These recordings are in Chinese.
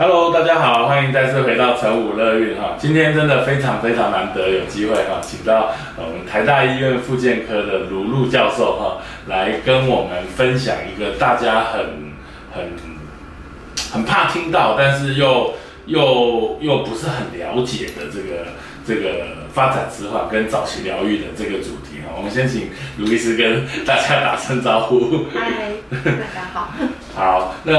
Hello，大家好，欢迎再次回到成武乐运哈。今天真的非常非常难得有机会哈，请到我们台大医院复健科的卢璐教授哈，来跟我们分享一个大家很很很怕听到，但是又又又不是很了解的这个这个发展迟缓跟早期疗愈的这个主题哈。我们先请卢医师跟大家打声招呼。嗨，大家好。好，那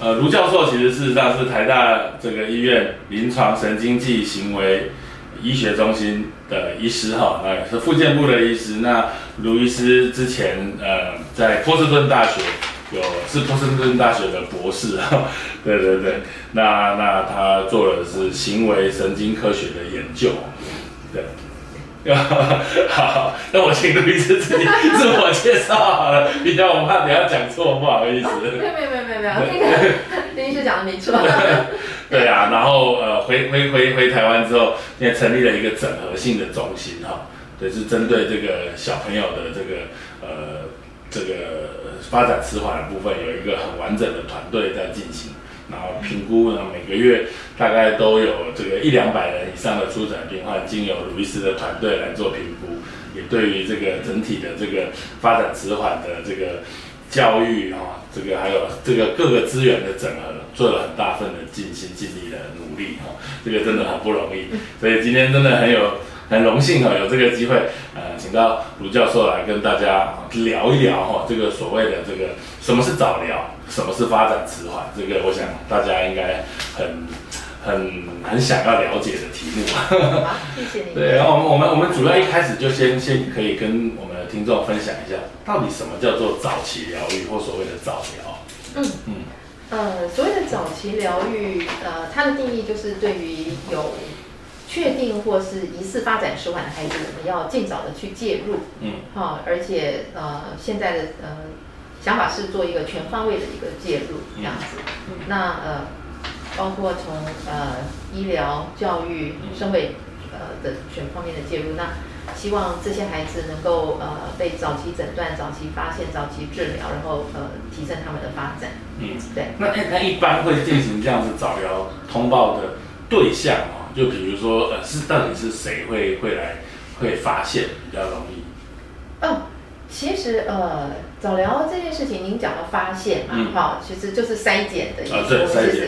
呃，卢教授其实事实上是台大这个医院临床神经暨行为医学中心的医师哈，那也是复健部的医师。那卢医师之前呃在波士顿大学有是波士顿大学的博士哈，对对对，那那他做的是行为神经科学的研究，对。好，那我请卢医师自己自我介绍好了，比较我怕等下讲错，不好意思。没有没有没有没有，那个林医师讲的没错。对啊，然后呃回回回回台湾之后，也成立了一个整合性的中心哈，对，是针对这个小朋友的这个呃这个发展迟缓的部分，有一个很完整的团队在进行。然后评估呢，每个月大概都有这个一两百人以上的出诊病患，经由鲁伊斯的团队来做评估，也对于这个整体的这个发展迟缓的这个教育啊，这个还有这个各个资源的整合，做了很大份的尽心尽力的努力哈，这个真的很不容易，所以今天真的很有很荣幸哈，有这个机会呃，请到卢教授来跟大家聊一聊哈，这个所谓的这个什么是早疗。什么是发展迟缓？这个我想大家应该很、很、很想要了解的题目。好，谢谢你。对，然后我们、我们、我们主要一开始就先、先可以跟我们的听众分享一下，到底什么叫做早期疗愈或所谓的早疗？嗯嗯。呃，所谓的早期疗愈，呃，它的定义就是对于有确定或是疑似发展迟缓的孩子，我们要尽早的去介入。嗯。好，而且呃，现在的呃。想法是做一个全方位的一个介入，这样子。那呃，包括从呃医疗、教育、社会呃的全方面的介入。那希望这些孩子能够呃被早期诊断、早期发现、早期治疗，然后呃提升他们的发展。嗯，对。那那那一般会进行这样子早疗通报的对象哦，就比如说呃是到底是谁会会来会发现比较容易？嗯。其实呃，早疗这件事情，您讲的发现嘛，哈，其实就是筛检的意思，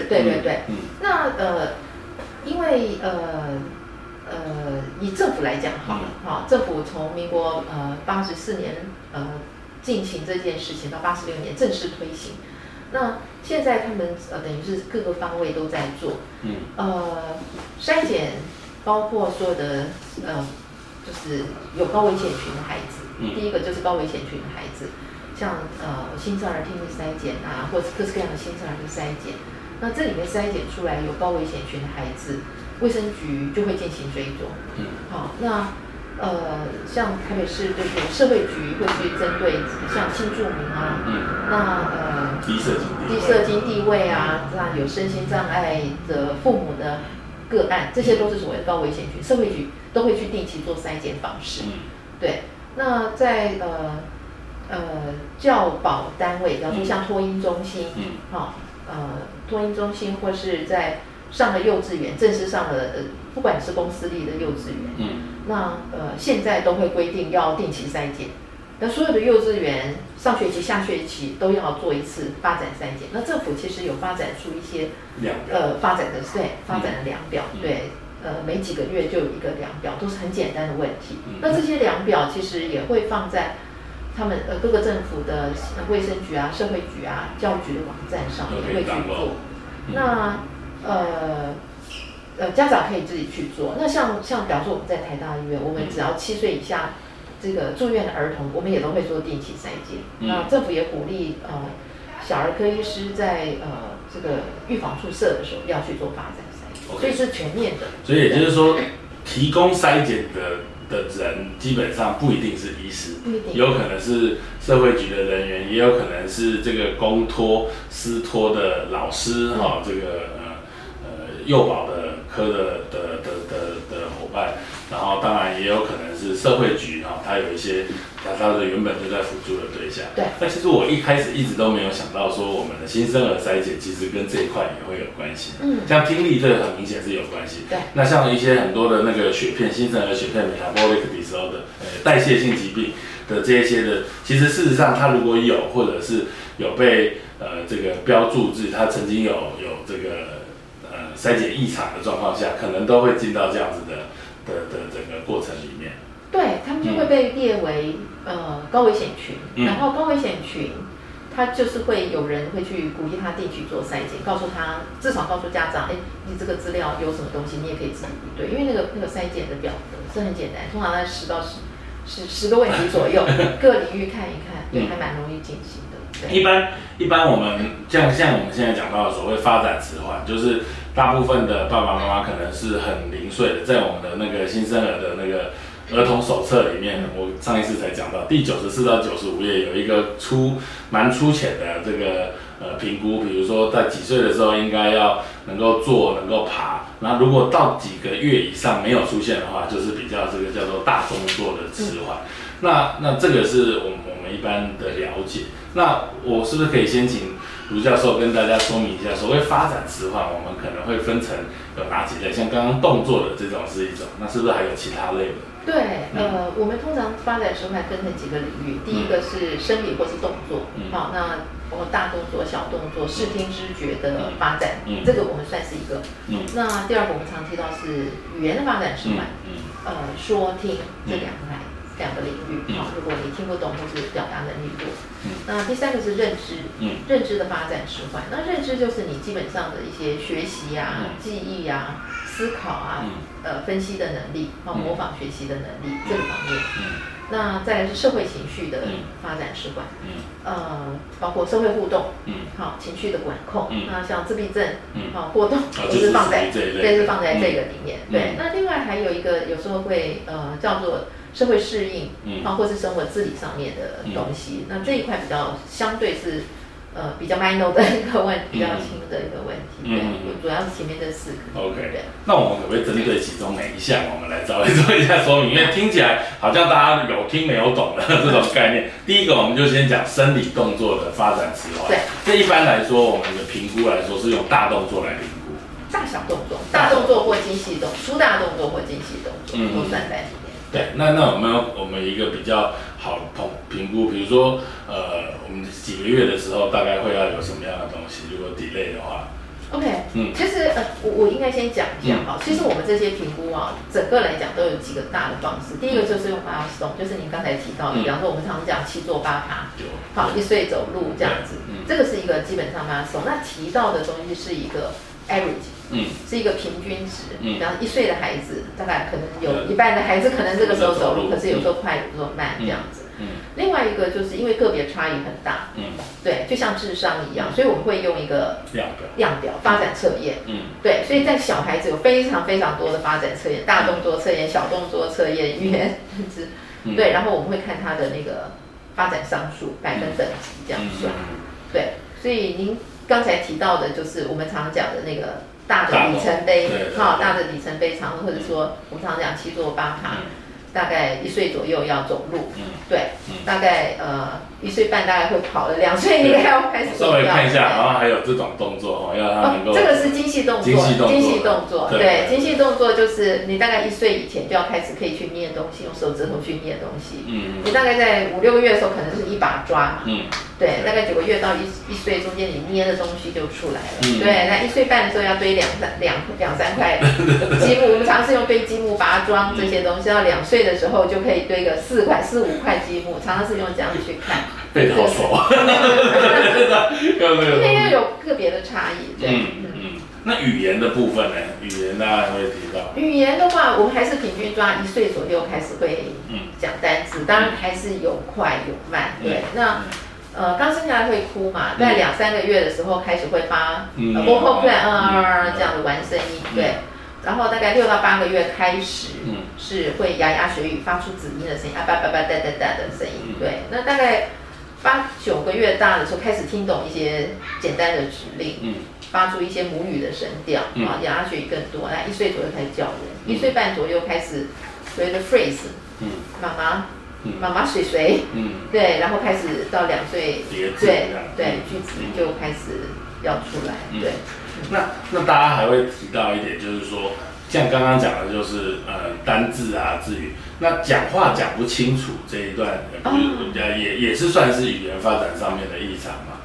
对对对。那呃，因为呃呃，以政府来讲，哈，哈，政府从民国呃八十四年呃进行这件事情到八十六年正式推行，那现在他们呃等于是各个方位都在做，嗯，呃，筛检包括所有的呃，就是有高危险群的孩子。第一个就是高危险群的孩子，像呃新生儿听力筛检啊，或者各式各样的新生儿的筛检。那这里面筛检出来有高危险群的孩子，卫生局就会进行追踪。嗯，好，那呃像台北市就是社会局会去针对像新住民啊，嗯，那呃低社经低社经地位啊，那有身心障碍的父母的个案，这些都是所谓的高危险群，社会局都会去定期做筛检方式。嗯，对。那在呃呃教保单位，比方说像托婴中心，好，呃托婴中心或是在上了幼稚园，正式上了呃，不管是公私立的幼稚园，嗯，那呃现在都会规定要定期筛检，那所有的幼稚园上学期、下学期都要做一次发展筛检。那政府其实有发展出一些量呃发展的对发展的量表，对。呃，每几个月就有一个量表，都是很简单的问题。那这些量表其实也会放在他们呃各个政府的卫生局啊、社会局啊、教育局的网站上面会去做。那呃呃家长可以自己去做。那像像比方说我们在台大医院，我们只要七岁以下这个住院的儿童，我们也都会做定期筛检。那政府也鼓励呃小儿科医师在呃这个预防注射的时候要去做发展筛。所以是全面的，所以也就是说，提供筛检的的人基本上不一定是医师，有可能是社会局的人员，也有可能是这个公托私托的老师哈，这个呃呃幼保的科的的的的的伙伴，然后当然也有可能是。社会局哈，它有一些它它的原本就在辅助的对象。对。那其实我一开始一直都没有想到说，我们的新生儿筛检其实跟这一块也会有关系。嗯。像听力这个很明显是有关系。对。那像一些很多的那个血片，新生儿血片 metabolic disorder，呃，代谢性疾病的这一些的，其实事实上它如果有或者是有被呃这个标注至，它曾经有有这个呃。筛检异常的状况下，可能都会进到这样子的的的整个过程里面。对他们就会被列为呃高危险群，然后高危险群，他就是会有人会去鼓励他定期做筛检，告诉他至少告诉家长，哎，你这个资料有什么东西，你也可以自己比对，因为那个那个筛检的表格是很简单，通常在十到十十十个问题左右，各领域看一看，对，还蛮容易进行的。一般一般我们像像我们现在讲到的所谓发展迟缓，就是。大部分的爸爸妈妈可能是很零碎的，在我们的那个新生儿的那个儿童手册里面，我上一次才讲到第九十四到九十五页有一个粗蛮粗浅的这个呃评估，比如说在几岁的时候应该要能够坐、能够爬，那如果到几个月以上没有出现的话，就是比较这个叫做大动作的迟缓。那那这个是我们我们一般的了解。那我是不是可以先请？卢教授跟大家说明一下，所谓发展迟缓，我们可能会分成有哪几类？像刚刚动作的这种是一种，那是不是还有其他类的？对，呃，我们通常发展迟缓分成几个领域，第一个是生理或是动作，好，那包括大动作、小动作、视听知觉的发展，这个我们算是一个。嗯，那第二个我们常提到是语言的发展迟缓，嗯，呃，说听这两个来。两个领域，好，如果你听不懂或是表达能力弱，那第三个是认知，认知的发展迟缓。那认知就是你基本上的一些学习啊、记忆啊、思考啊、呃分析的能力，好，模仿学习的能力这个方面。那再来是社会情绪的发展迟缓，呃，包括社会互动，好，情绪的管控。那像自闭症，好，过动都是放在，这是放在这个里面。对，那另外还有一个有时候会呃叫做。社会适应，嗯啊，或是生活自理上面的东西，那这一块比较相对是，呃，比较 minor 的一个问，比较轻的一个问题。嗯，主要是前面这四个。OK，那我们可不可以针对其中哪一项，我们来稍微做一下说明？因为听起来好像大家有听没有懂的这种概念。第一个，我们就先讲生理动作的发展迟缓。对，这一般来说，我们的评估来说是用大动作来评估。大小动作，大动作或精细动，粗大动作或精细动作都算在。对，那那我们我们一个比较好评评估，比如说，呃，我们几个月的时候大概会要有什么样的东西？如果 delay 的话，OK，嗯，其实呃，我我应该先讲一下哈，其实我们这些评估啊，整个来讲都有几个大的方式。第一个就是用 milestone，就是您刚才提到的，比方说我们常讲七坐八爬，好，一岁走路这样子，这个是一个基本上 milestone。那提到的东西是一个 average。嗯，是一个平均值。嗯，然后一岁的孩子，大概可能有一半的孩子可能这个时候走路，可是有时候快，有时候慢这样子。嗯，另外一个就是因为个别差异很大。嗯，对，就像智商一样，所以我们会用一个量表，量表发展测验。嗯，对，所以在小孩子有非常非常多的发展测验，大动作测验、小动作测验、语言认知。对，然后我们会看他的那个发展商数、百分等级这样算。对，所以您刚才提到的就是我们常讲的那个。大的里程碑，哈，大的里程碑常，或者说我们常讲七座八塔，大概一岁左右要走路，对，大概呃。一岁半大概会跑了，两岁应该要开始。稍微看一下，然后还有这种动作哦，要他能够。这个是精细动作，精细动作，精细动作，对，精细动作就是你大概一岁以前就要开始可以去捏东西，用手指头去捏东西。嗯你大概在五六个月的时候，可能是一把抓嘛。嗯。对，大概九个月到一一岁中间，你捏的东西就出来了。嗯。对，那一岁半的时候要堆两三两两三块 积木，我们常是用堆积木拔桩这些东西。到两岁的时候就可以堆个四块四五块积木，常常是用这样子去看。背得好熟啊！因为要有个别的差异，对。嗯嗯嗯。那语言的部分呢？语言大家会提到。语言的话，我们还是平均抓一岁左右开始会讲单词，当然还是有快有慢。对。那呃，刚生下来会哭嘛，在两三个月的时候开始会发 vocal plan，嗯这样的玩声音，对。然后大概六到八个月开始是会牙牙学语，发出子音的声音，啊叭叭叭哒哒哒的声音，对。那大概。八九个月大的时候开始听懂一些简单的指令，嗯，发出一些母语的声调，啊，牙学更多。那一岁左右开始叫人，一岁半左右开始所谓的 phrase，嗯，妈妈，妈妈水水，嗯，对，然后开始到两岁，对对，句子就开始要出来，对。那那大家还会提到一点，就是说，像刚刚讲的，就是呃单字啊字语，那讲话讲不清楚这一段，也也也是算是语言发展上面的异常嘛。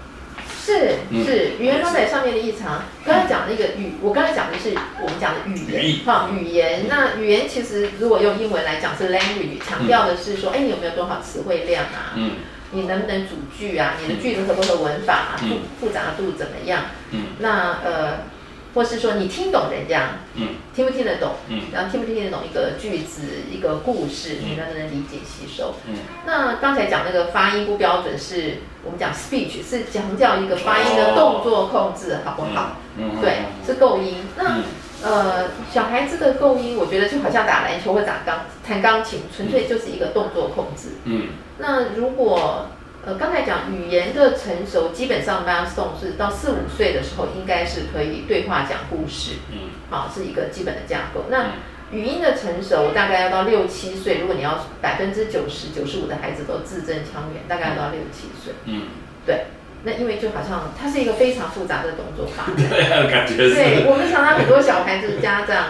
是是，语言发展上面的异常。刚才讲那个语，我刚才讲的是我们讲的语言哈，语言。那语言其实如果用英文来讲是 language，强调的是说，哎，你有没有多少词汇量啊？嗯，你能不能组句啊？你的句子合不合文法？复复杂度怎么样？嗯，那呃。或是说你听懂人家，嗯，听不听得懂，嗯，然后听不听得懂一个句子、一个故事，你能不能理解吸收？嗯，那刚才讲那个发音不标准，是我们讲 speech 是强调一个发音的动作控制，好不好？嗯，对，是构音。那呃，小孩子的构音，我觉得就好像打篮球或打钢弹钢琴，纯粹就是一个动作控制。嗯，那如果呃，刚才讲语言的成熟，基本上 milestone 是到四五岁的时候，应该是可以对话讲故事，嗯，好，是一个基本的架构。那语音的成熟大概要到六七岁，如果你要百分之九十九十五的孩子都字正腔圆，大概要到六七岁，嗯，对。那因为就好像它是一个非常复杂的动作法，对，感觉是。对我们常常很多小孩子家长，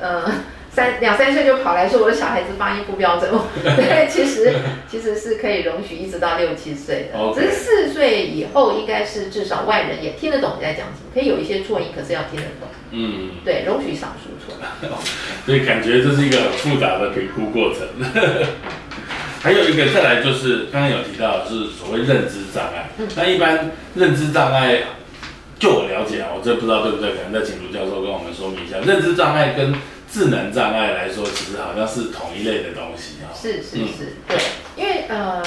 呃。三两三岁就跑来说我的小孩子发音不标准，对，其实其实是可以容许一直到六七岁的，只是四岁以后应该是至少外人也听得懂你在讲什么，可以有一些错音，可是要听得懂。嗯，对，容许少数错。所以感觉这是一个很复杂的评估过程。还有一个再来就是刚刚有提到是所谓认知障碍，那一般认知障碍，就我了解啊，我这不知道对不对，可能再请卢教授跟我们说明一下，认知障碍跟智能障碍来说，其实好像是同一类的东西啊。是是是，对，因为呃，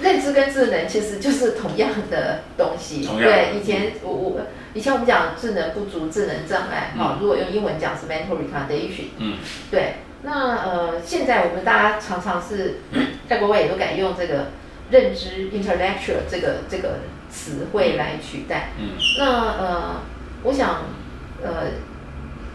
认知跟智能其实就是同样的东西。对，以前我我以前我们讲智能不足、智能障碍，哈，如果用英文讲是 mental retardation。嗯。对，那呃，现在我们大家常常是 在国外也都改用这个认知 intellectual 这个这个词汇来取代。嗯。那呃，我想呃。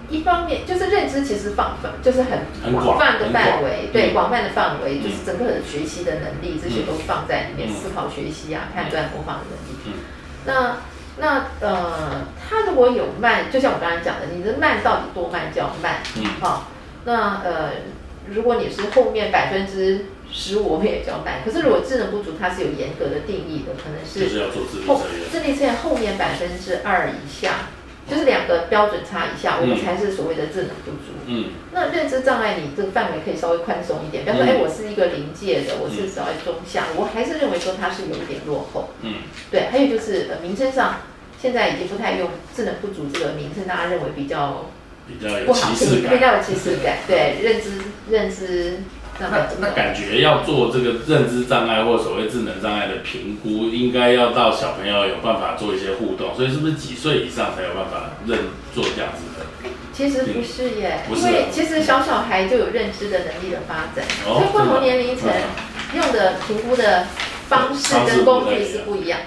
一方面就是认知，其实放放就是很广泛的范围，对广泛的范围，就是整个学习的能力，这些都放在里面，思考、学习啊、判断、模仿的能力。那那呃，他如果有慢，就像我刚才讲的，你的慢到底多慢叫慢？好，那呃，如果你是后面百分之十五，我们也叫慢。可是如果智能不足，它是有严格的定义的，可能是后智力测验后面百分之二以下。就是两个标准差以下，我们才是所谓的智能不足。嗯，那认知障碍，你这个范围可以稍微宽松一点。比方说，哎，我是一个临界的，我是稍微中下，我还是认为说它是有一点落后。嗯，对。还有就是呃，名称上现在已经不太用智能不足这个名称，大家认为比较比较有歧视感，比较有歧视感。对，认知认知。那那感觉要做这个认知障碍或所谓智能障碍的评估，应该要到小朋友有办法做一些互动，所以是不是几岁以上才有办法认做这样子的？其实不是耶，因为其实小小孩就有认知的能力的发展，所以不同年龄层用的评估的方式跟工具是不一样。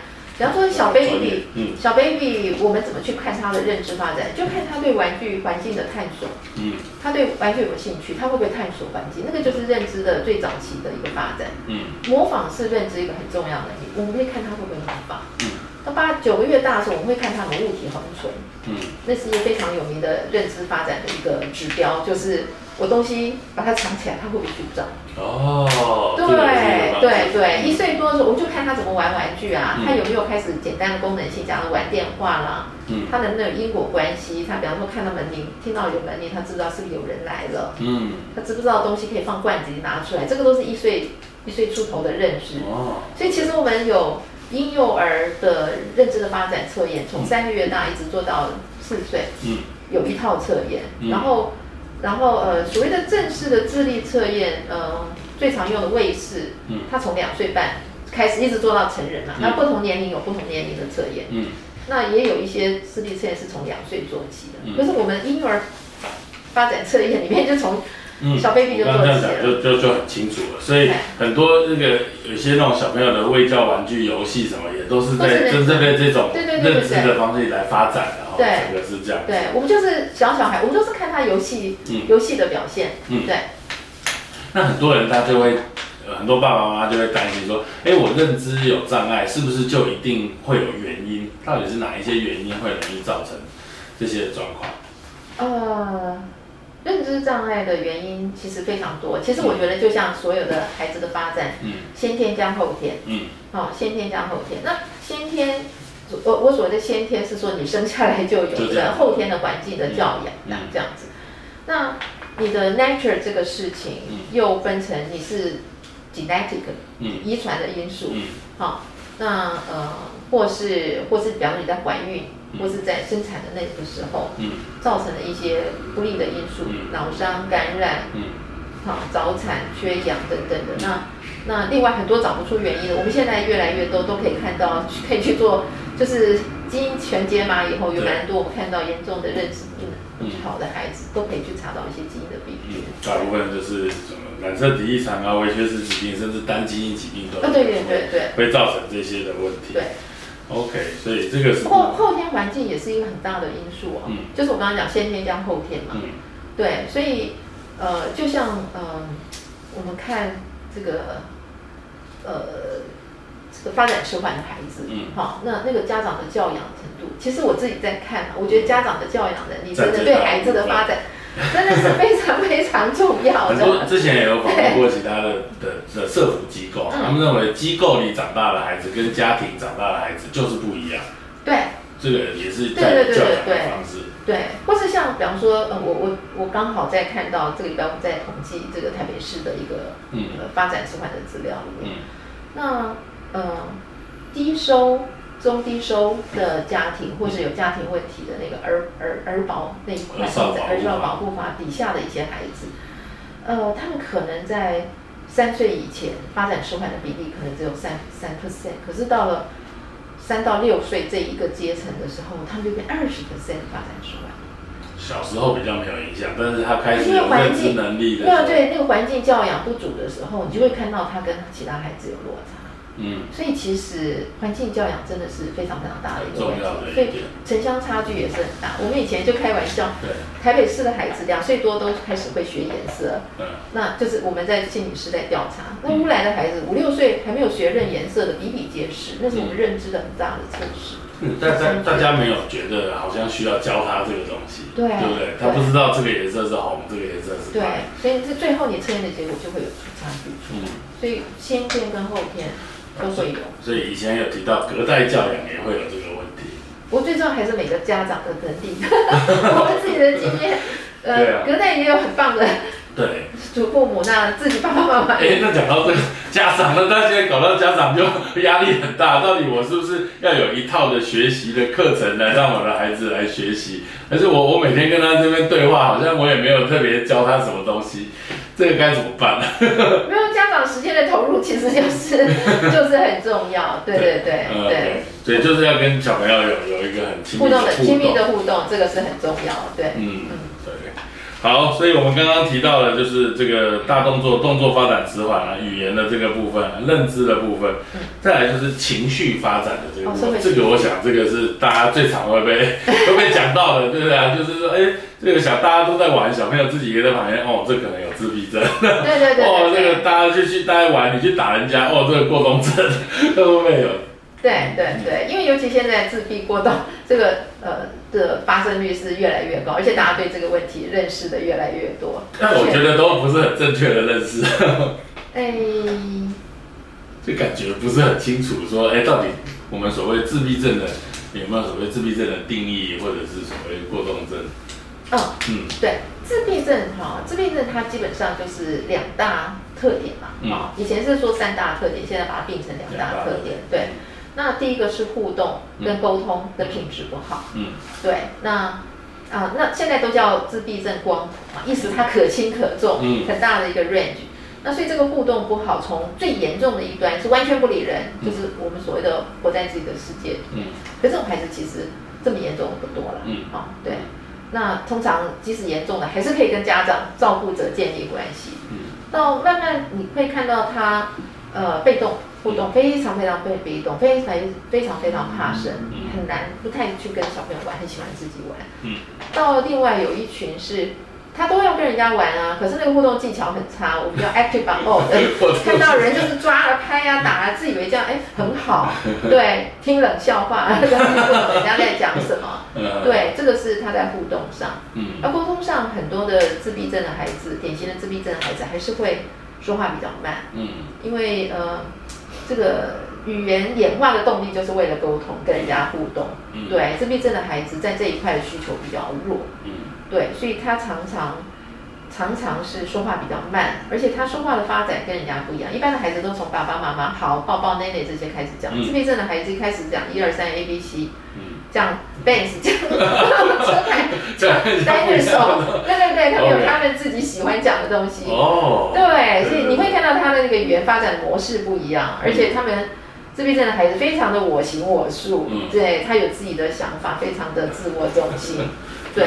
比方说小 baby，小 baby，我们怎么去看他的认知发展？就看他对玩具环境的探索。嗯，他对玩具有兴趣，他会不会探索环境？那个就是认知的最早期的一个发展。嗯，模仿是认知一个很重要的能力，我们可以看他会不会模仿。嗯，到八九个月大的时候，我们会看他们物体恒存。嗯，那是一个非常有名的认知发展的一个指标，就是。我东西把它藏起来，他会不会去找？哦，对对对，一岁多的时候，我们就看他怎么玩玩具啊，他有没有开始简单的功能性，假如玩电话啦，嗯，他能不能有因果关系？他比方说看到门铃，听到有门铃，他知道是不是有人来了？嗯，他知不知道东西可以放罐子里拿出来？这个都是一岁一岁出头的认知。哦，所以其实我们有婴幼儿的认知的发展测验，从三个月大一直做到四岁，嗯，有一套测验，然后。然后呃，所谓的正式的智力测验，嗯，最常用的卫士，嗯，他从两岁半开始一直做到成人嘛。那不同年龄有不同年龄的测验，嗯，那也有一些智力测验是从两岁做起的。可是我们婴幼儿发展测验里面就从小 baby 就做起了，就就就很清楚了。所以很多那个有些那种小朋友的喂教玩具游戏什么，也都是在真正的这种认知的方式来发展的。对，整个是这样。对，我们就是小小孩，我们就是看他游戏游戏的表现。嗯，对。那很多人他就会，呃很多爸爸妈妈就会担心说，哎，我认知有障碍，是不是就一定会有原因？到底是哪一些原因会容易造成这些状况？呃，认知障碍的原因其实非常多。其实我觉得，就像所有的孩子的发展，嗯先天加后天，嗯哦，先天加后天。那先天，我我所谓的先天是说你生下来就有的，后天的环境的教养，嗯这样子。那你的 nature 这个事情嗯。又分成你是 genetic 嗯。遗传的因素，嗯。好、那呃，或是或是比方说你在怀孕，嗯。或是在生产的那个时候，嗯。造成的一些不利的因素，嗯。脑伤、感染、嗯。好早产、缺氧等等的。那那另外很多找不出原因的，我们现在越来越多都可以看到，可以去做，就是基因全解码以后，有对蛮多我们看到严重的认知不嗯好的孩子，都可以去查到一些基因的病嗯。，大部分就是什么染色体异常啊、微缺失疾病，甚至单基因疾病都啊，对对对对会造成这些的问题。对。OK，所以这个是后后天环境也是一个很大的因素哦，嗯就是我刚刚讲先天加后天嘛，嗯对，所以呃，就像呃，我们看这个呃这个发展迟缓的孩子，嗯。好、那那个家长的教养程度，其实我自己在看啊，我觉得家长的教养能力真的对孩子的发展真的是非常非常重要很多的。之前也有访问过其他的的的社福机构，嗯。他们认为机构里长大的孩子跟家庭长大的孩子就是不一样，对。这个也是对对对对的方式。对，或是像比方说，呃，我我我刚好在看到这个礼拜我们在统计这个台北市的一个嗯。呃发展迟缓的资料里面，嗯。那呃，低收、中低收的家庭，或是有家庭问题的那个儿儿儿保那一块，儿少保护法儿少保护法底下的一些孩子，呃，他们可能在三岁以前发展迟缓的比例可能只有三三 percent，可是到了三到六岁这一个阶层的时候，他们就变二十 percent 发展迟缓。小时候比较没有影响，但是他开始因为有认知环境能力的对，那个环境教养不足的时候，你就会看到他跟其他孩子有落差。嗯，所以其实环境教养真的是非常非常大的一个问题，所以城乡差距也是很大。我们以前就开玩笑，对，台北市的孩子两岁多都开始会学颜色，嗯。那就是我们在心理师在调查，那乌来的孩子五六岁还没有学认颜色的比比皆是，那是我们认知的很大的测试。嗯，但但大家没有觉得好像需要教他这个东西，对对不对？他不知道这个颜色是红，这个颜色是对，，所以这最后你测验的结果就会有出差。距，嗯，所以先天跟后天都会有。所以以前有提到隔代教养也会有这个问题，我最重要还是每个家长的能力，我们自己的经验，呃，隔代也有很棒的对。祖父母，那自己爸爸妈妈哎，那讲到这个家长呢，那现在搞到家长就压力很大，到底我是不是要有一套的学习的课程来让我的孩子来学习？但是我我每天跟他这边对话，好像我也没有特别教他什么东西，这个该怎么办呢？没有家长时间的投入，其实就是就是很重要，对对对呃对，所以就是要跟小朋友有有一个很亲密互的亲密的互动，这个是很重要，对，嗯，对。好，所以我们刚刚提到了就是这个大动作、动作发展迟缓啊，语言的这个部分、啊，认知的部分，再来就是情绪发展的这个部分。这个我想，这个是大家最常会被会被讲到的，对不对啊？就是说，哎，这个小大家都在玩，小朋友自己也在旁边，哦，这可能有自闭症，对对对 哦，这个大家就去大家玩，你去打人家，哦，这个过动症 会不会有？对对对，因为尤其现在自闭过动这个呃的发生率是越来越高，而且大家对这个问题认识的越来越多。但我觉得都不是很正确的认识。哎，就感觉不是很清楚，说，哎，到底我们所谓自闭症的有没有所谓自闭症的定义，或者是所谓过动症？嗯。嗯对，自闭症哈，自闭症它基本上就是两大特点嘛，嗯啊、以前是说三大特点，现在把它并成两大特点。对，那第一个是互动跟沟通的品质不好，嗯。对，那啊、那现在都叫自闭症光谱嘛，意思它可轻可重，嗯。很大的一个 range。那所以这个互动不好，从最严重的一端是完全不理人，嗯。就是我们所谓的活在自己的世界嗯。可这种孩子其实这么严重的不多了，嗯。哦，对。那通常即使严重的，还是可以跟家长、照顾者建立关系。嗯。到慢慢你会看到他，呃，被动互动非常非常被被动，非常非常非常怕生，嗯很难不太去跟小朋友玩，很喜欢自己玩。嗯。到另外有一群是他都要跟人家玩啊，可是那个互动技巧很差，我们叫 active on o l 看到人就是抓啊、拍啊、打啊，自以为这样哎很好，对，听冷笑话，不懂人家在讲什么，对，这个是他在互动上，嗯，而沟通上很多的自闭症的孩子，典型的自闭症的孩子还是会说话比较慢，嗯，因为呃这个语言演化的动力就是为了沟通跟人家互动，对，自闭症的孩子在这一块的需求比较弱，嗯。对，所以他常常常常是说话比较慢，而且他说话的发展跟人家不一样。一般的孩子都从爸爸妈妈好、抱抱、奶奶这些开始讲，自闭症的孩子一开始讲一二三 A B C，这样 Benz 这样 车开，单日手，对对对，他们有他们自己喜欢讲的东西。哦，对，所以你会看到他的那个语言发展模式不一样，而且他们自闭症的孩子非常的我行我素，对他有自己的想法，非常的自我中心，对。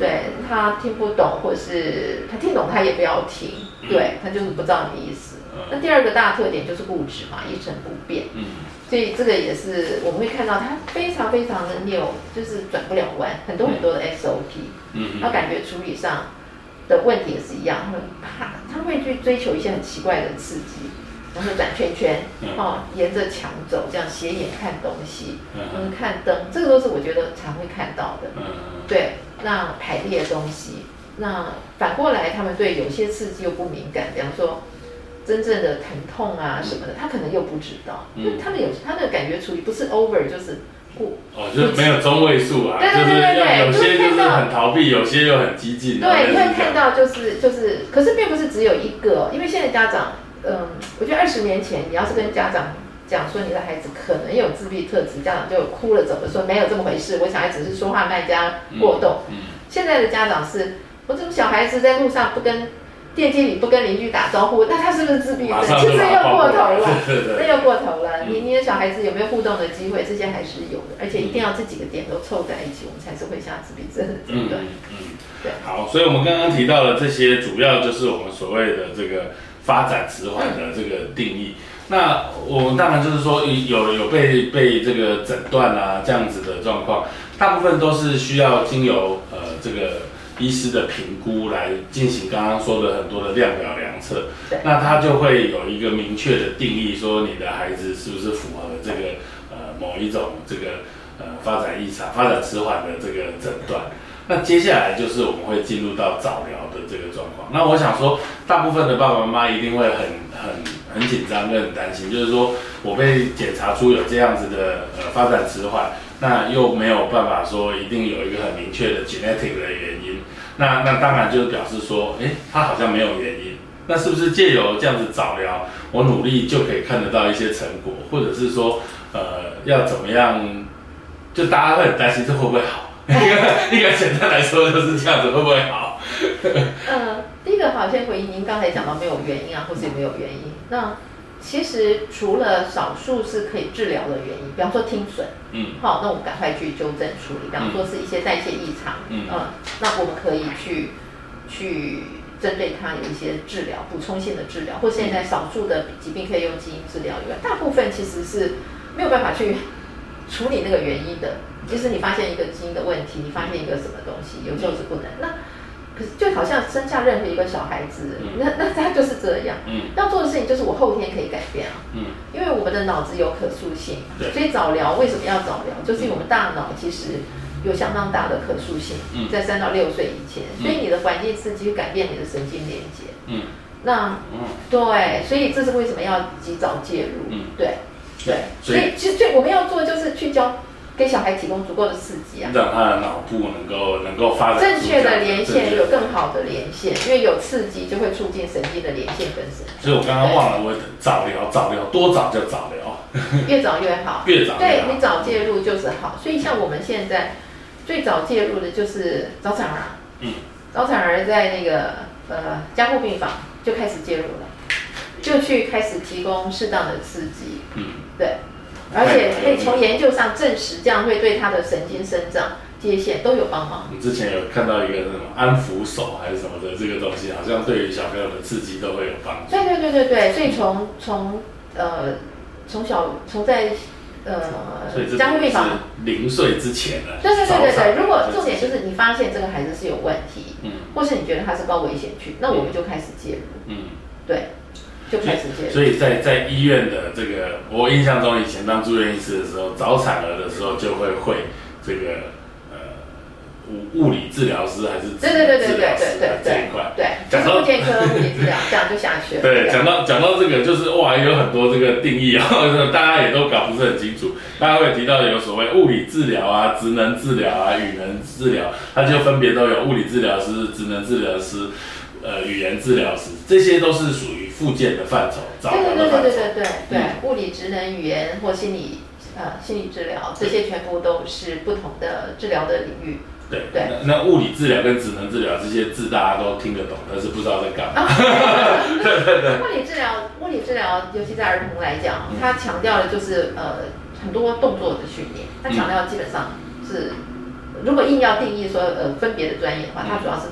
对他听不懂，或是他听懂他也不要听，对他就是不知道你的意思。那第二个大特点就是固执嘛，一成不变。嗯，所以这个也是我们会看到他非常非常的拗，就是转不了弯，很多很多的 SOP。嗯，他感觉处理上的问题也是一样，他们怕他会去追求一些很奇怪的刺激，然后转圈圈，哦，沿着墙走，这样斜眼看东西，嗯，看灯，这个都是我觉得常会看到的。嗯，对。那排列东西，那反过来，他们对有些刺激又不敏感，比方说真正的疼痛啊什么的，他可能又不知道，因为他们有他的感觉处理不是 over 就是过，哦，就是没有中位数啊，对对对对，有些就是很逃避，有些又很激进，对，你会看到就是就是，可是并不是只有一个，因为现在家长，嗯，我觉得二十年前你要是跟家长。讲说你的孩子可能有自闭特质，家长就哭了，怎么说没有这么回事？我小孩只是说话慢加过动。现在的家长是，我怎么小孩子在路上不跟电梯里不跟邻居打招呼，那他是不是自闭症？其实又过头了，那又过头了。你你的小孩子有没有互动的机会？这些还是有的，而且一定要这几个点都凑在一起，我们才是会下自闭症的诊断。嗯，对。好，所以我们刚刚提到的这些，主要就是我们所谓的这个发展迟缓的这个定义。那我们当然就是说有有被被这个诊断啊这样子的状况，大部分都是需要经由呃这个医师的评估来进行刚刚说的很多的量表量测，那他就会有一个明确的定义，说你的孩子是不是符合这个呃某一种这个呃发展异常、发展迟缓的这个诊断。那接下来就是我们会进入到早疗的这个状况。那我想说，大部分的爸爸妈妈一定会很很。很紧张，跟很担心，就是说我被检查出有这样子的呃发展迟缓，那又没有办法说一定有一个很明确的 genetic 的原因，那那当然就是表示说，哎，他好像没有原因，那是不是借由这样子早疗，我努力就可以看得到一些成果，或者是说，呃，要怎么样，就大家会很担心这会不会好？一个简单来说就是这样子，会不会好？嗯。第一个好，先回应您刚才讲到没有原因啊，或是有没有原因？那其实除了少数是可以治疗的原因，比方说听损，嗯，好，那我们赶快去纠正处理。比方说是一些代谢异常，嗯，那我们可以去去针对它有一些治疗，补充性的治疗，或现在少数的疾病可以用基因治疗以外，大部分其实是没有办法去处理那个原因的。即使你发现一个基因的问题，你发现一个什么东西，有时候是不能那。就好像生下任何一个小孩子，那那他就是这样。嗯，要做的事情就是我后天可以改变啊。嗯，因为我们的脑子有可塑性，所以早疗为什么要早疗？就是因为我们大脑其实有相当大的可塑性。嗯，在三到六岁以前，所以你的环境刺激会改变你的神经连接。嗯，那嗯对，所以这是为什么要及早介入？嗯，对对，所以其实最我们要做就是去教。给小孩提供足够的刺激啊，让他的脑部能够能够发展正确的连线，有更好的连线，因为有刺激就会促进神经的连线跟神。所以我刚刚忘了，我早疗早疗多早就早疗，越早越好，越早对你早介入就是好。所以像我们现在最早介入的就是早产儿，嗯，早产儿在那个呃加护病房就开始介入了，就去开始提供适当的刺激，嗯，对。而且可以从研究上证实，这样会对他的神经生长、接线都有帮忙。你之前有看到一个那种安抚手还是什么的这个东西，好像对于小朋友的刺激都会有帮助。对对对对对，所以从从呃从小从在呃所以这加护病房。零岁之前的。对对对对对，如果重点就是你发现这个孩子是有问题，嗯或是你觉得他是高危险区，那我们就开始介入，嗯。对，就开。所以在在医院的这个，我印象中以前当住院医师的时候，早产儿的时候就会会这个呃物物理治疗师还是对对对对对对这一块。对，就是讲到复健科物理治疗，这样就下去了。对，讲到讲到这个，就是哇，有很多这个定义啊，大家也都搞不是很清楚。大家会提到有所谓物理治疗啊、职能治疗啊、语能治疗，它就分别都有物理治疗师、职能治疗师、呃语言治疗师，这些都是属于附件的范畴，早对疗的范畴。对对对对对对嗯，物理职能、语言或心理呃心理治疗，这些全部都是不同的治疗的领域。对对那那物理治疗跟职能治疗这些字大家都听得懂，但是不知道在干嘛。物理治疗，物理治疗，尤其在儿童来讲，它强调的就是呃很多动作的训练，它强调基本上是，如果硬要定义说呃分别的专业的话，它主要是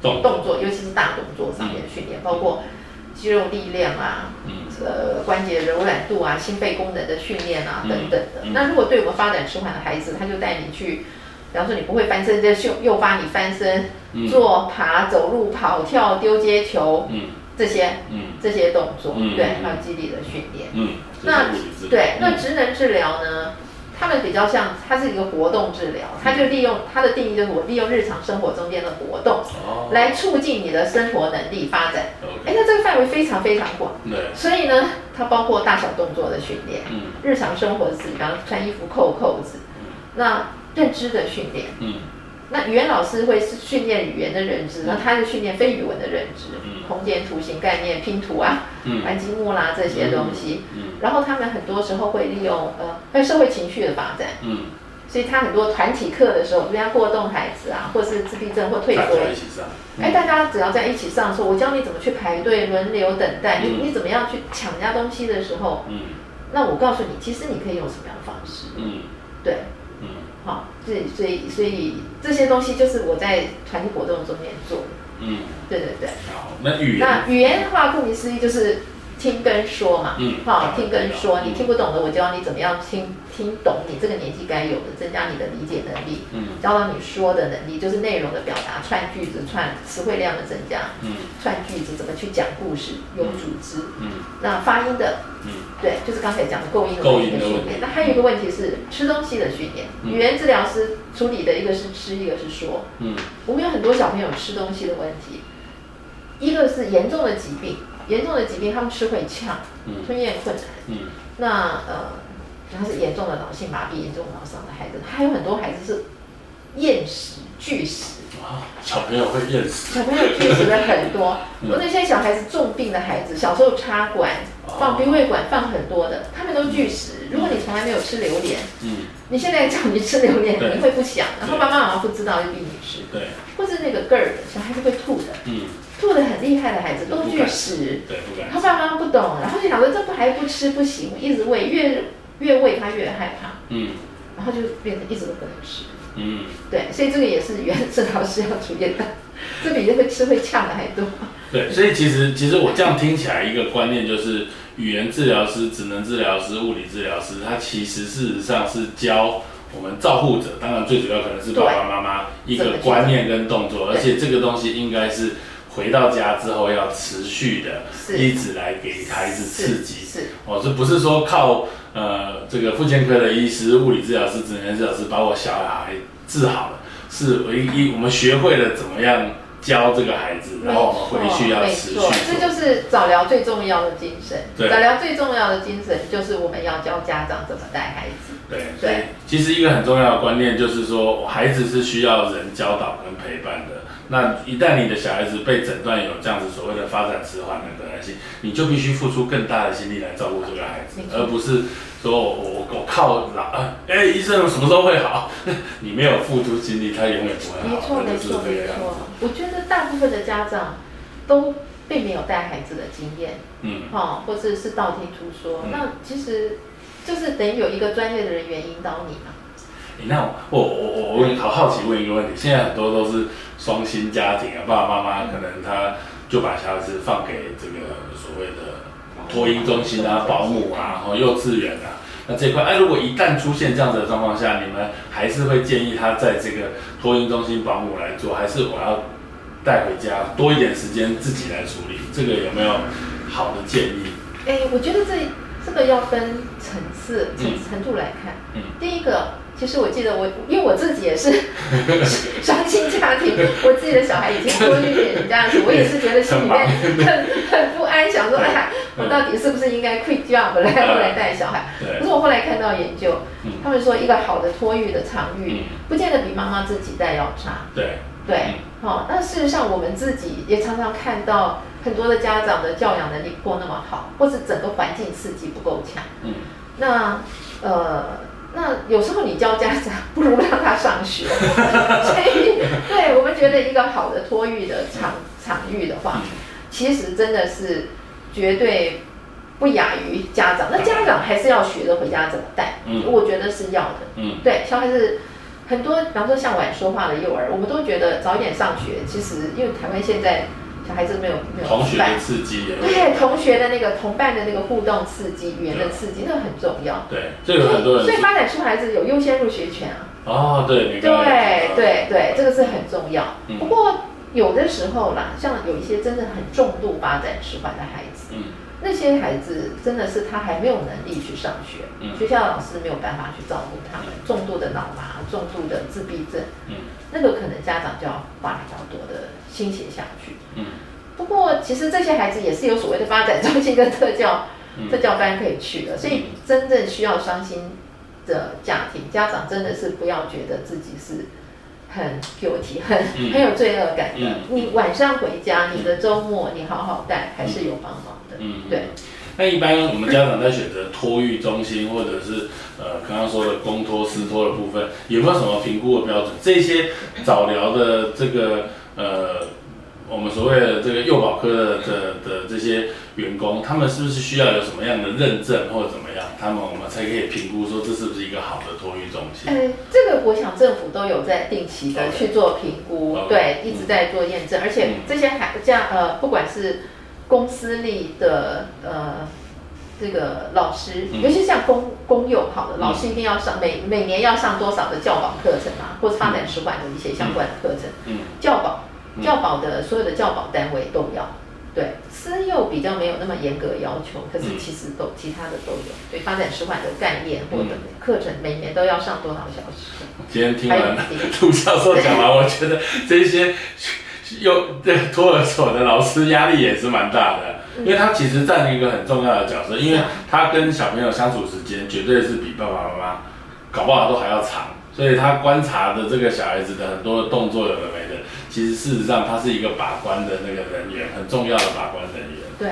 动动作，尤其是大动作上面的训练，包括肌肉力量啊，嗯呃关节柔软度啊，心肺功能的训练啊嗯等等的。嗯那如果对我们发展迟缓的孩子，他就带你去，比方说你不会翻身，就诱诱发你翻身、嗯坐、爬、走路、跑、跳、丢接球嗯这些嗯这些动作，嗯对，嗯还有肌力的训练。嗯，那。对，那嗯职能治疗呢？他们比较像，它是一个活动治疗，它就利用它的定义就是我利用日常生活中间的活动哦。来促进你的生活能力发展。哎那这个范围非常非常广，对，所以呢，它包括大小动作的训练，嗯。日常生活的事，比方穿衣服扣扣子，那认知的训练。嗯那语言老师会是训练语言的认知，那他是训练非语文的认知，嗯。空间图形概念、拼图啊、嗯。玩积木啦这些东西。嗯然后他们很多时候会利用呃，还有社会情绪的发展，嗯，所以他很多团体课的时候，人家过动孩子啊，或是自闭症或退缩。哎，大家只要在一起上的时候，我教你怎么去排队、轮流等待，嗯。你你怎么样去抢人家东西的时候，嗯。那我告诉你，其实你可以用什么样的方式，嗯。对，嗯好，所以所以所以这些东西就是我在团体活动中间做的，嗯，对对对。好，那语言，那语言的话，顾名思义就是听跟说嘛，嗯。好，听跟说，嗯。你听不懂的，我教你怎么样听听懂你这个年纪该有的，增加你的理解能力，嗯。教到你说的能力，就是内容的表达，串句子、串词汇量的增加，嗯。串句子怎么去讲故事，有组织。嗯。那发音的，嗯。对，就是刚才讲的构音的训练。那还有一个问题是吃东西的训练，嗯。语言治疗师处理的一个是吃，一个是说。嗯。我们有很多小朋友吃东西的问题，一个是严重的疾病，严重的疾病他们吃会呛，嗯吞咽困难。嗯那呃，他是严重的脑性麻痹、严重脑伤的孩子，还有很多孩子是厌食、拒食，啊，小朋友会厌食。小朋友拒食的很多。嗯我那些小孩子重病的孩子，小时候插管、放鼻胃管放很多的，他们都拒食。如果你从来没有吃榴莲，嗯，你现在叫你吃榴莲，你会不想，然后爸爸妈妈不知道就逼你吃，对，或是那个个儿的小孩子会吐的。嗯吐的很厉害的孩子都拒食，对，不敢他爸妈不懂，然后就想说这不还不吃不行，一直喂，越越喂他越害怕，嗯然后就变成一直都不能吃。嗯对，所以这个也是语言治疗师要处理的，这比会吃会呛的还多。对，所以其实其实我这样听起来一个观念就是，语言治疗师、职能治疗师、物理治疗师，他其实事实上是教我们照护者，当然最主要可能是爸爸妈妈一个观念跟动作，而且这个东西应该是回到家之后要持续的，是一直来给孩子刺激。是是哦，这不是说靠呃这个妇健科的医师、物理治疗师、职能治疗师把我小孩治好了，是唯一我们学会了怎么样教这个孩子，然后我们回去要没持续错，这。就是早疗最重要的精神。对早疗最重要的精神就是我们要教家长怎么带孩子。对，对所以其实一个很重要的观念就是说，孩子是需要人教导跟陪伴的。那一旦你的小孩子被诊断有这样子所谓的发展迟缓的可能性，你就必须付出更大的心力来照顾这个孩子而不是说我我我靠老啊，哎、医生什么时候会好？你没有付出精力，他永远不会好，没错，没错，没。错。我觉得大部分的家长都并没有带孩子的经验，嗯哈、或者是道听途说。嗯那其实就是等于有一个专业的人员引导你嘛。你那我我我我问好好奇问一个问题，现在很多都是双薪家庭啊，爸爸妈妈可能他就把小孩子放给这个所谓的托婴中心啊、保姆啊、然后幼稚园啊，那这块，哎，如果一旦出现这样子的状况下，你们还是会建议他在这个托婴中心保姆来做，还是我要带回家多一点时间自己来处理？这个有没有好的建议？哎，我觉得这这个要分层次、层程度来看。嗯，第一个，其实我记得我，因为我自己也是 双亲家庭，我自己的小孩已经托育给人家子，我也是觉得心里面很很不安，想说，哎呀，我到底是不是应该 quit job 来后来带小孩？可是我后来看到研究，他们说一个好的托育的场域，不见得比妈妈自己带要差。对。对，好，那事实上我们自己也常常看到很多的家长的教养能力不够那么好，或是整个环境刺激不够强。嗯，那呃，那有时候你教家长不如让他上学。所以，对我们觉得一个好的托育的场场域的话，其实真的是绝对不亚于家长。那家长还是要学着回家怎么带。嗯，我觉得是要的。嗯，对，小孩子。很多，比方说像晚说话的幼儿，我们都觉得早点上学，其实因为台湾现在小孩子没有没有同学的刺激，对同学的那个同伴的那个互动刺激、语言的刺激，那个很重要。对，这个很多人。所以发展出孩子有优先入学权啊。哦，对，对对对，这个是很重要。不过有的时候啦，像有一些真的很重度发展迟缓的孩子。嗯。那些孩子真的是他还没有能力去上学，学校老师没有办法去照顾他们，重度的脑麻、重度的自闭症，那个可能家长就要花比较多的心血下去。不过其实这些孩子也是有所谓的发展中心跟特教特教班可以去的，所以真正需要伤心的家庭家长真的是不要觉得自己是。很 guilty，很很有罪恶感的。你晚上回家，你的周末你好好带，还是有帮忙的。嗯，对。那一般我们家长在选择托育中心，或者是呃刚刚说的公托私托的部分，有没有什么评估的标准？这些早疗的这个呃。我们所谓的这个幼保科的的的这些员工，他们是不是需要有什么样的认证或者怎么样，他们我们才可以评估说这是不是一个好的托育中心？呃，这个我想政府都有在定期的去做评估，对，一直在做验证，而且这些孩家呃，不管是公司立的呃这个老师，尤其像公公幼好的老师，一定要上每每年要上多少的教保课程啊，或者发展使馆的一些相关的课程，嗯，教保。教保的所有的教保单位都要，对。私幼比较没有那么严格要求，可是其实都其他的都有。对发展迟缓的概念或者课程，每年都要上多少小时？今天听完陆教授讲完，我觉得这些幼托儿所的老师压力也是蛮大的，因为他其实占了一个很重要的角色，因为他跟小朋友相处时间绝对是比爸爸妈妈搞不好都还要长，所以他观察的这个小孩子的很多动作有的没的。其实事实上，他是一个把关的那个人员，很重要的把关人员。对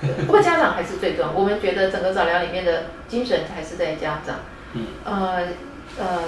对，不过家长还是最重要。我们觉得整个早疗里面的精神还是在家长。嗯。呃呃，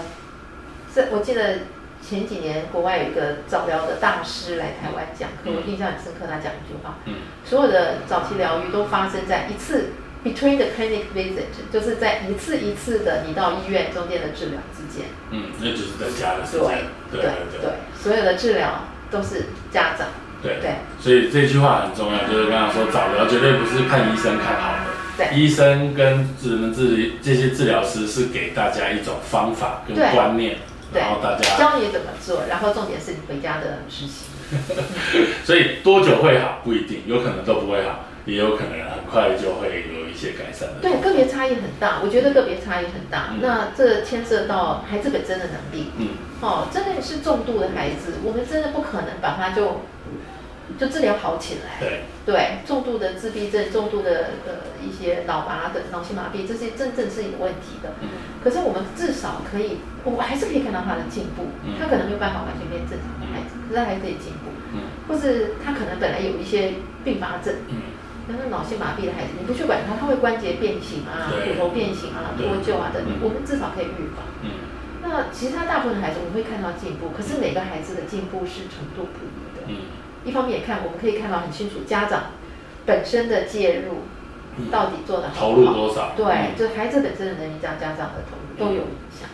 这我记得前几年国外有一个早疗的大师来台湾讲课，我印象很深刻。他讲一句话：嗯，所有的早期疗愈都发生在一次 between the clinic visit，就是在一次一次的你到医院中间的治疗之间。嗯，那就是在家的时间。对对对，所有的治疗都是家长。对对，所以这句话很重要，就是刚刚说早疗绝对不是看医生看好的。对，医生跟只能治理这些治疗师是给大家一种方法跟观念，然后大家教你怎么做，然后重点是你回家的事情。所以多久会好不一定，有可能都不会好。也有可能很快就会有一些改善的。对，个别差异很大，我觉得个别差异很大。那这牵涉到孩子本身的能力。嗯。哦，真的是重度的孩子，我们真的不可能把他就就治疗好起来。对。对，重度的自闭症、重度的呃一些脑麻的脑性麻痹，这些真正是有问题的。嗯。可是我们至少可以，我还是可以看到他的进步。嗯。他可能没有办法完全变正常的孩子，可是还可以进步。嗯。或是他可能本来有一些并发症。嗯。那个脑性麻痹的孩子，你不去管他，他会关节变形啊，骨头变形啊，脱臼啊等，我们至少可以预防。嗯。那其他大部分的孩子，我们会看到进步，可是每个孩子的进步是程度不一的。嗯。一方面看，我们可以看到很清楚家长本身的介入到底做的好投入多少？对，就孩子本身的能力加家长的投入都有影响。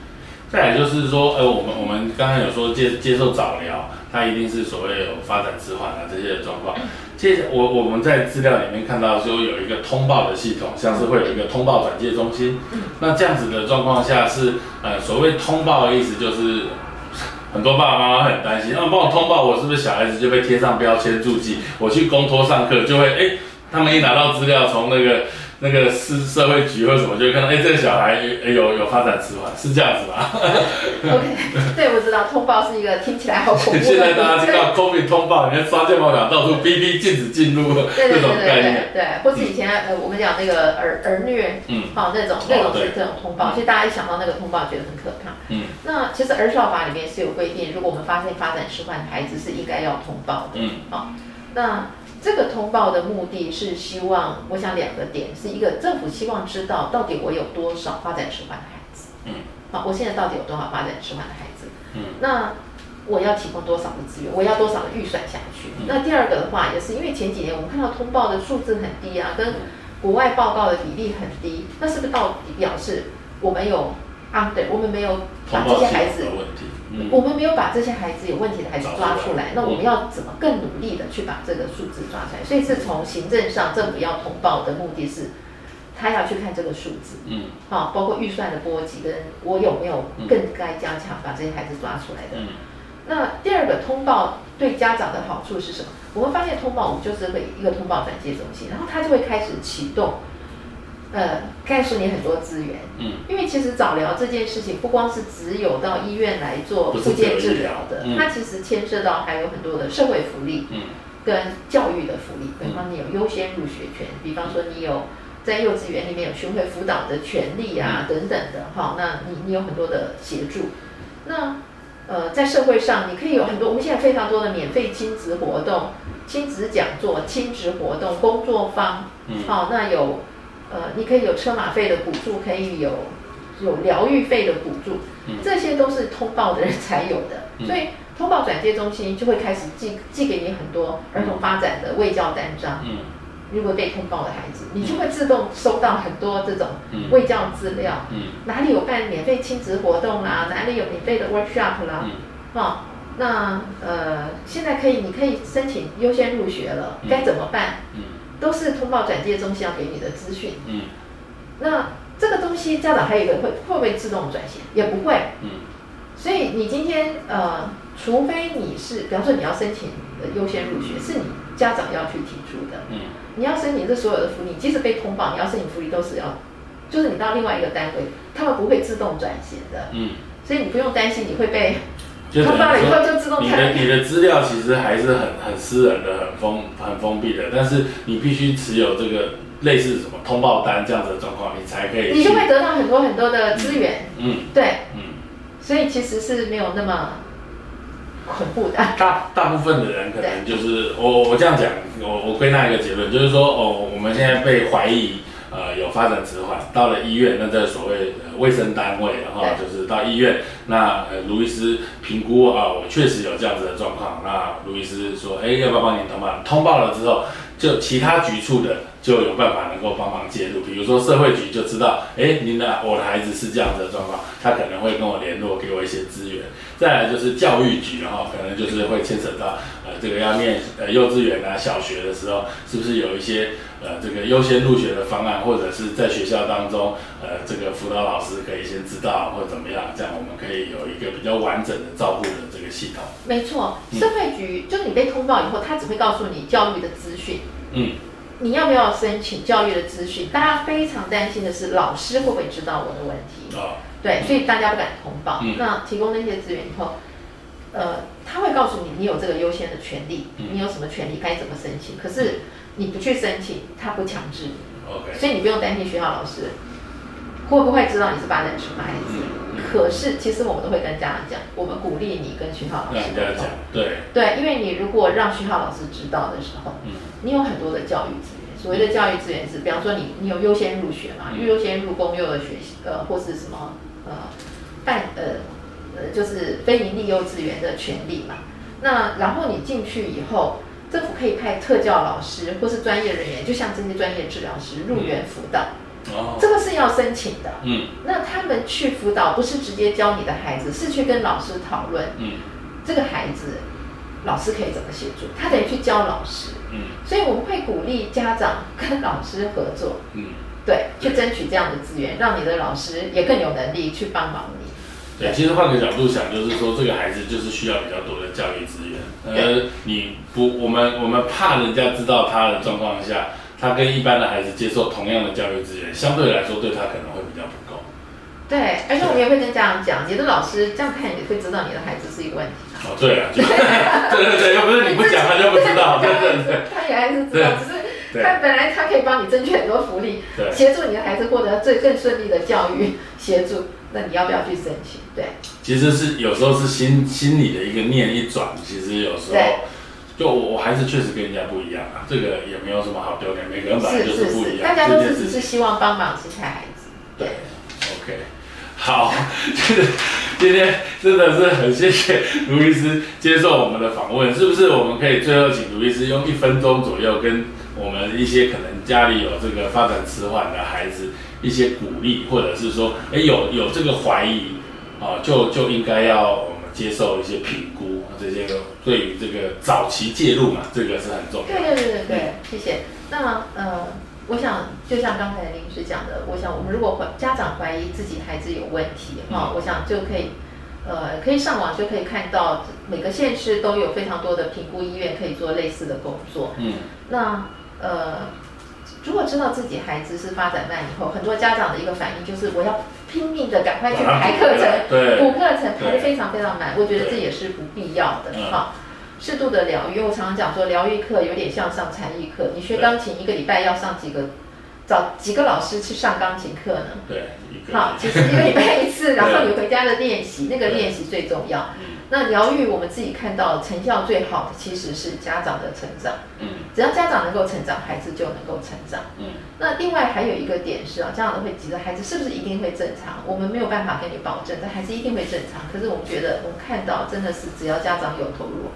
再来就是说，呃，我们我们刚刚有说接接受早疗，它一定是所谓有发展迟缓啊这些的状况。接我我们在资料里面看到说有一个通报的系统，像是会有一个通报转介中心。嗯那这样子的状况下是呃所谓通报的意思就是。很多爸爸妈妈很担心，啊，帮我通报，我是不是小孩子就被贴上标签注记？我去公托上课就会，哎、他们一拿到资料，从那个那个市社会局或者什么，就会看到，哎、这个小孩有有有发展迟缓，是这样子吗？OK，对，我知道通报是一个听起来好恐怖的。现在大家听到 COVID 通报，你看刷健保卡到处逼逼禁止进入 对对对这种概对对念，对，或是以前呃我们讲那个儿儿虐，嗯好那种那种是这种通报，其实大家一想到那个通报觉得很可怕。嗯那其实儿少法里面是有规定，如果我们发现发展迟缓的孩子是应该要通报的。嗯好那这个通报的目的是希望，我想两个点，是一个政府希望知道到底我有多少发展迟缓的孩子，嗯，好，我现在到底有多少发展迟缓的孩子，嗯，那我要提供多少的资源，我要多少的预算下去。嗯。那第二个的话，也是因为前几年我们看到通报的数字很低啊，跟国外报告的比例很低，那是不是到底表示我们有 under，我们没有把这些孩子我们没有把这些孩子有问题的孩子抓出来，那我们要怎么更努力的去把这个数字抓出来？所以是从行政上政府要通报的目的是，他要去看这个数字，嗯啊，包括预算的波及跟我有没有更该加强把这些孩子抓出来的。嗯那第二个通报对家长的好处是什么？我们发现通报我们就是会一个通报转接中心，然后他就会开始启动，呃，告诉你很多资源。嗯。因为其实早疗这件事情不光是只有到医院来做复健治疗疗的，嗯。它其实牵涉到还有很多的社会福利嗯。跟教育的福利，比方你有优先入学权，比方说你有在幼稚园里面有巡回辅导的权利啊嗯。等等的，哈，那你你有很多的协助。那呃，在社会上你可以有很多，我们现在非常多的免费亲子活动、亲子讲座、亲子活动、工作坊，嗯。好、那有呃，你可以有车马费的补助，可以有有疗愈费的补助，嗯这些都是通报的人才有的，嗯所以通报转接中心就会开始寄寄给你很多儿童发展的卫教单张。嗯如果被通报的孩子，你就会自动收到很多这种嗯卫教资料，嗯哪里有办免费亲子活动啦，哪里有免费的 workshop 啦，嗯哈、那呃，现在可以，你可以申请优先入学了，嗯该怎么办？嗯都是通报转介中心要给你的资讯。嗯那这个东西家长还有一个会会不会自动转型？也不会。嗯所以你今天呃，除非你是，比方说你要申请呃优先入学，是你家长要去提出的。嗯你要申请这所有的福利，即使被通报，你要申请福利都是要，就是你到另外一个单位，他们不会自动转型的，嗯，所以你不用担心你会被就等于说后就自动你的。你的资料其实还是很很私人的、很封很封闭的，但是你必须持有这个类似什么通报单这样子的状况，你才可以你就会得到很多很多的资源，嗯对，嗯。所以其实是没有那么恐怖的。大大部分的人可能就是我我这样讲，我我归纳一个结论，就是说哦，我们现在被怀疑呃有发展迟缓，到了医院，那这所谓呃卫生单位然后就是到医院，那呃卢医师评估啊，我确实有这样子的状况，那卢医师说，哎，要不要帮您通报？通报了之后，就其他局处的就有办法能够帮忙介入，比如说社会局就知道，哎，您的我的孩子是这样子的状况，他可能会跟我联络，给我一些资源。再来就是教育局，然后可能就是会牵扯到呃这个要念呃幼稚园啊、小学的时候，是不是有一些呃这个优先入学的方案，或者是在学校当中呃这个辅导老师可以先知道或者怎么样，这样我们可以有一个比较完整的照顾的这个系统。没错，嗯社会局就是你被通报以后，他只会告诉你教育的资讯，嗯你要不要申请教育的资讯？大家非常担心的是老师会不会知道我的问题？哦对，所以大家不敢通报。嗯那提供那些资源以后，呃，他会告诉你你有这个优先的权利，嗯你有什么权利，该怎么申请。可是你不去申请，他不强制。你，，OK，所以你不用担心学校老师。会不会知道你是发展什么孩子。可是其实我们都会跟家长讲，我们鼓励你跟学校老师沟通。对，对，因为你如果让学校老师知道的时候，嗯。你有很多的教育资源。所谓的教育资源是，比方说你你有优先入学嘛，嗯。优先入公幼的学习，呃，或是什么呃办呃呃就是非盈利幼稚园的权利嘛。那然后你进去以后，政府可以派特教老师或是专业人员，就像这些专业治疗师入园辅导，哦，这个是要申请的。嗯那他们去辅导不是直接教你的孩子，是去跟老师讨论嗯这个孩子老师可以怎么协助，他等于去教老师。嗯所以我们会鼓励家长跟老师合作，嗯，对，去争取这样的资源，让你的老师也更有能力去帮忙你。对，其实换个角度想，就是说这个孩子就是需要比较多的教育资源。呃，你不，我们我们怕人家知道他的状况下，他跟一般的孩子接受同样的教育资源，相对来说对他可能会比较不够。对，而且我们也会跟家长讲，你的老师这样看也会知道你的孩子是一个问题。哦，对啊，就 对对对，又不是你不讲他就不知道，对对对他也还是知道，只是他本来他可以帮你争取很多福利，对。协助你的孩子获得最更顺利的教育协助，那你要不要去申请？对，其实是有时候是心心里的一个念一转，其实有时候就我我还是确实跟人家不一样啊，这个也没有什么好丢脸，每个人本来就是不是是，一样，大家都是只是希望帮忙这些孩子。对，OK，好，就是今天真的是很谢谢卢医师接受我们的访问，是不是？我们可以最后请卢医师用一分钟左右跟我们一些可能家里有这个发展迟缓的孩子一些鼓励，或者是说，哎，有有这个怀疑啊，就就应该要我们接受一些评估，这些对于这个早期介入嘛，这个是很重要。对对对对对，谢谢。那呃，我想就像刚才林医师讲的，我想我们如果怀家长怀疑自己孩子有问题哈、嗯我想就可以。呃，可以上网就可以看到每个县市都有非常多的评估医院可以做类似的工作。嗯那呃，如果知道自己孩子是发展慢以后，很多家长的一个反应就是我要拼命的赶快去排课程 补课程排对的非常非常满，我觉得这也是不必要的嗯哈。适度的疗愈，我常常讲说，疗愈课有点像上才艺课。你学钢琴一个礼拜要上几个，找几个老师去上钢琴课呢？对，好，其实一个礼拜一次，然后你回家的练习，那个练习最重要。嗯那疗愈我们自己看到成效最好的其实是家长的成长，嗯只要家长能够成长，孩子就能够成长。嗯那另外还有一个点是啊，家长都会急着孩子是不是一定会正常？我们没有办法跟你保证，但孩子一定会正常。可是我们觉得，我们看到真的是只要家长有投入，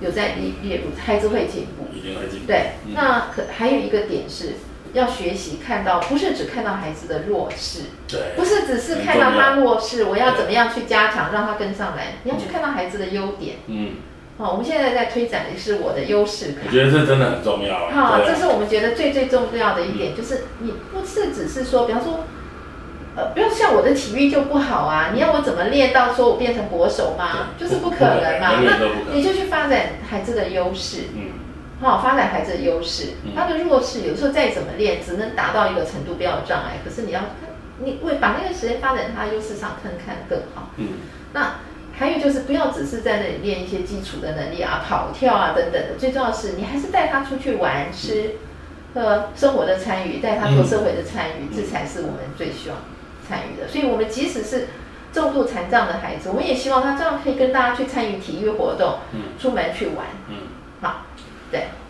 有在列列入，孩子会进步。一定会进步。对，嗯那可还有一个点是要学习看到，不是只看到孩子的弱势，对，不是只是看到他弱势，我要怎么样去加强让他跟上来，你要去看到孩子的优点。嗯，好，我们现在在推展的是我的优势卡我。觉得这真的很重要。啊这是我们觉得最最重要的一点，就是你不是只是说，比方说，呃，不要像我的体育就不好啊，你要我怎么练到说我变成国手吗？就是不可能嘛。能那你就去发展孩子的优势，嗯好，发展孩子的优势嗯，他的弱势有时候再怎么练，只能达到一个程度，不要有障碍。可是你要你为把那个时间发展他的优势上看看更好。嗯那还有就是不要只是在那里练一些基础的能力啊，跑跳啊等等的，最重要的是你还是带他出去玩、吃和生活的参与，带他做社会的参与，嗯这才是我们最希望参与的。所以，我们即使是重度残障的孩子，我们也希望他这样可以跟大家去参与体育活动，嗯出门去玩。嗯。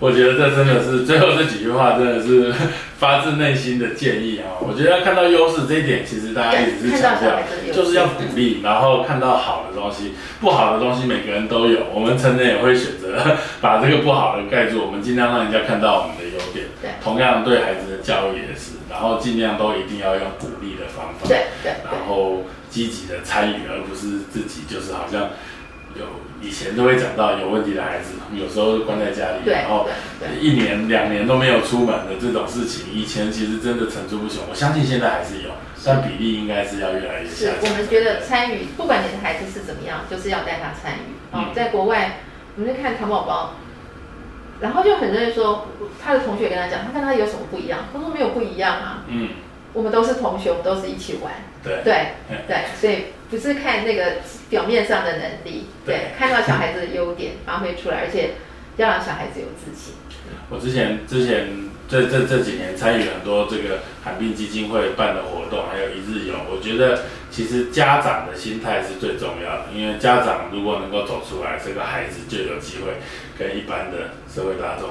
我觉得这真的是最后这几句话，真的是 发自内心的建议啊！我觉得要看到优势这一点，其实大家一直是强调就是要鼓励，然后看到好的东西，不好的东西每个人都有，我们成人也会选择 把这个不好的盖住，我们尽量让人家看到我们的优点。对同样对孩子的教育也是，然后尽量都一定要用鼓励的方法。对对然，后积极的参与，而不是自己就是好像有以前都会讲到有问题的孩子，有时候关在家里，然后一年两年都没有出门的这种事情，以前其实真的层出不穷。我相信现在还是有，但比例应该是要越来越是下降。我们觉得参与，不管你的孩子是怎么样，就是要带他参与。哦嗯，在国外，我们在看糖宝宝，然后就很多人说，他的同学跟他讲，他跟他有什么不一样？他说没有不一样啊，嗯，我们都是同学，我们都是一起玩。对，对嗯对，所以不是看那个表面上的能力，对对，看到小孩子的优点 发挥出来，而且要让小孩子有自信。我之前之前这这这几年参与很多这个罕病基金会办的活动，还有一日游，我觉得其实家长的心态是最重要的，因为家长如果能够走出来，这个孩子就有机会跟一般的社会大众。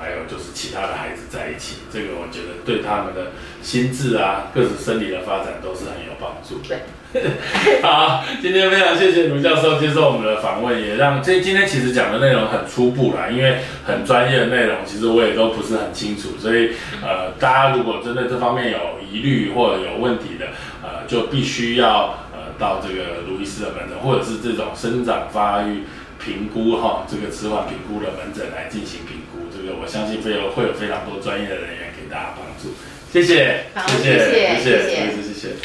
还有就是其他的孩子在一起，这个我觉得对他们的心智啊、各自生理的发展都是很有帮助。对，好，今天非常谢谢卢教授接受我们的访问，也让这今天其实讲的内容很初步啦，因为很专业的内容，其实我也都不是很清楚，所以呃，大家如果针对这方面有疑虑或者有问题的，呃，就必须要呃到这个卢医师的门诊，或者是这种生长发育。评估哈，这个迟缓评估的门诊来进行评估，这我相信会有会有非常多专业的人员给大家帮助。谢谢谢谢。谢谢谢谢。